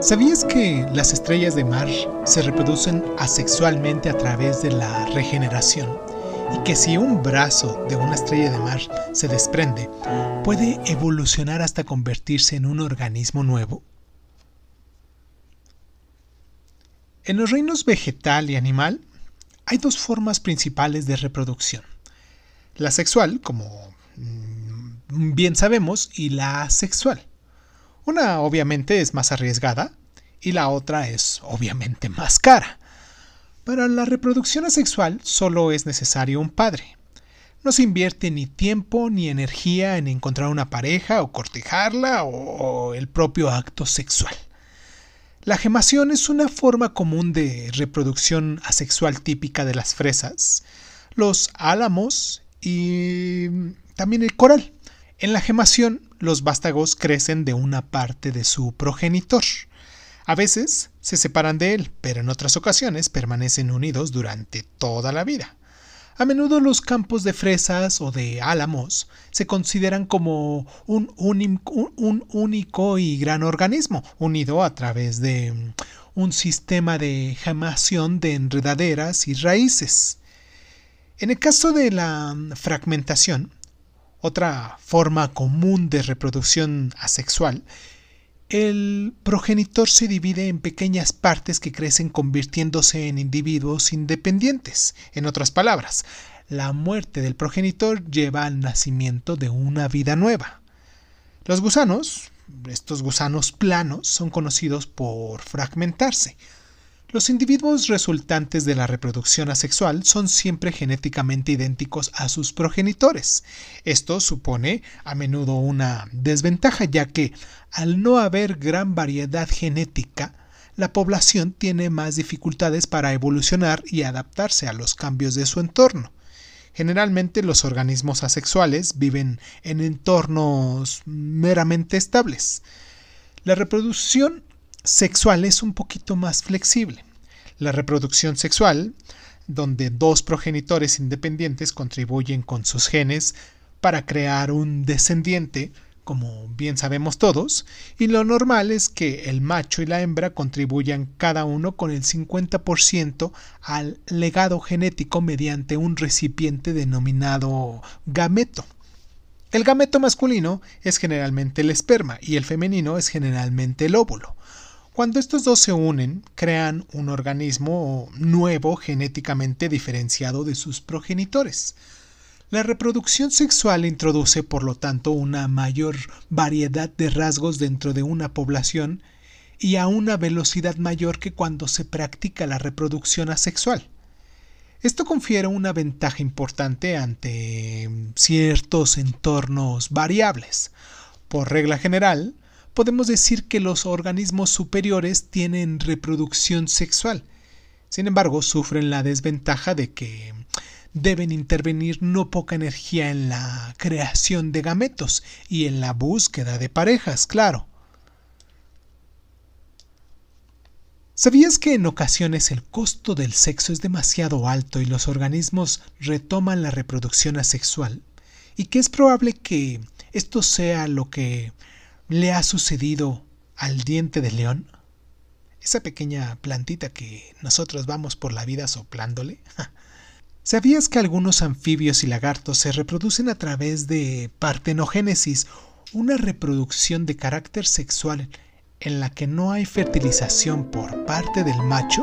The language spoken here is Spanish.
¿Sabías que las estrellas de mar se reproducen asexualmente a través de la regeneración? Y que si un brazo de una estrella de mar se desprende, puede evolucionar hasta convertirse en un organismo nuevo? En los reinos vegetal y animal hay dos formas principales de reproducción. La sexual, como mm, bien sabemos, y la asexual. Una obviamente es más arriesgada y la otra es obviamente más cara. Para la reproducción asexual solo es necesario un padre. No se invierte ni tiempo ni energía en encontrar una pareja o cortejarla o el propio acto sexual. La gemación es una forma común de reproducción asexual típica de las fresas, los álamos y también el coral. En la gemación los vástagos crecen de una parte de su progenitor. A veces se separan de él, pero en otras ocasiones permanecen unidos durante toda la vida. A menudo los campos de fresas o de álamos se consideran como un, un, único y gran organismo, unido a través de un sistema de gemación de enredaderas y raíces. En el caso de la fragmentación, otra forma común de reproducción asexual, el progenitor se divide en pequeñas partes que crecen convirtiéndose en individuos independientes. En otras palabras, la muerte del progenitor lleva al nacimiento de una vida nueva. Los gusanos, estos gusanos planos, son conocidos por fragmentarse. Los individuos resultantes de la reproducción asexual son siempre genéticamente idénticos a sus progenitores. Esto supone a menudo una desventaja ya que al no haber gran variedad genética, la población tiene más dificultades para evolucionar y adaptarse a los cambios de su entorno. Generalmente los organismos asexuales viven en entornos meramente estables. La reproducción sexual es un poquito más flexible. La reproducción sexual, donde dos progenitores independientes contribuyen con sus genes para crear un descendiente, como bien sabemos todos, y lo normal es que el macho y la hembra contribuyan cada uno con el 50% al legado genético mediante un recipiente denominado gameto. El gameto masculino es generalmente el esperma y el femenino es generalmente el óvulo. Cuando estos dos se unen, crean un organismo nuevo genéticamente diferenciado de sus progenitores. La reproducción sexual introduce, por lo tanto, una mayor variedad de rasgos dentro de una población y a una velocidad mayor que cuando se practica la reproducción asexual. Esto confiere una ventaja importante ante ciertos entornos variables. Por regla general, podemos decir que los organismos superiores tienen reproducción sexual. Sin embargo, sufren la desventaja de que deben intervenir no poca energía en la creación de gametos y en la búsqueda de parejas, claro. ¿Sabías que en ocasiones el costo del sexo es demasiado alto y los organismos retoman la reproducción asexual? Y que es probable que esto sea lo que le ha sucedido al diente de león? Esa pequeña plantita que nosotros vamos por la vida soplándole. ¿Sabías que algunos anfibios y lagartos se reproducen a través de partenogénesis, una reproducción de carácter sexual en la que no hay fertilización por parte del macho?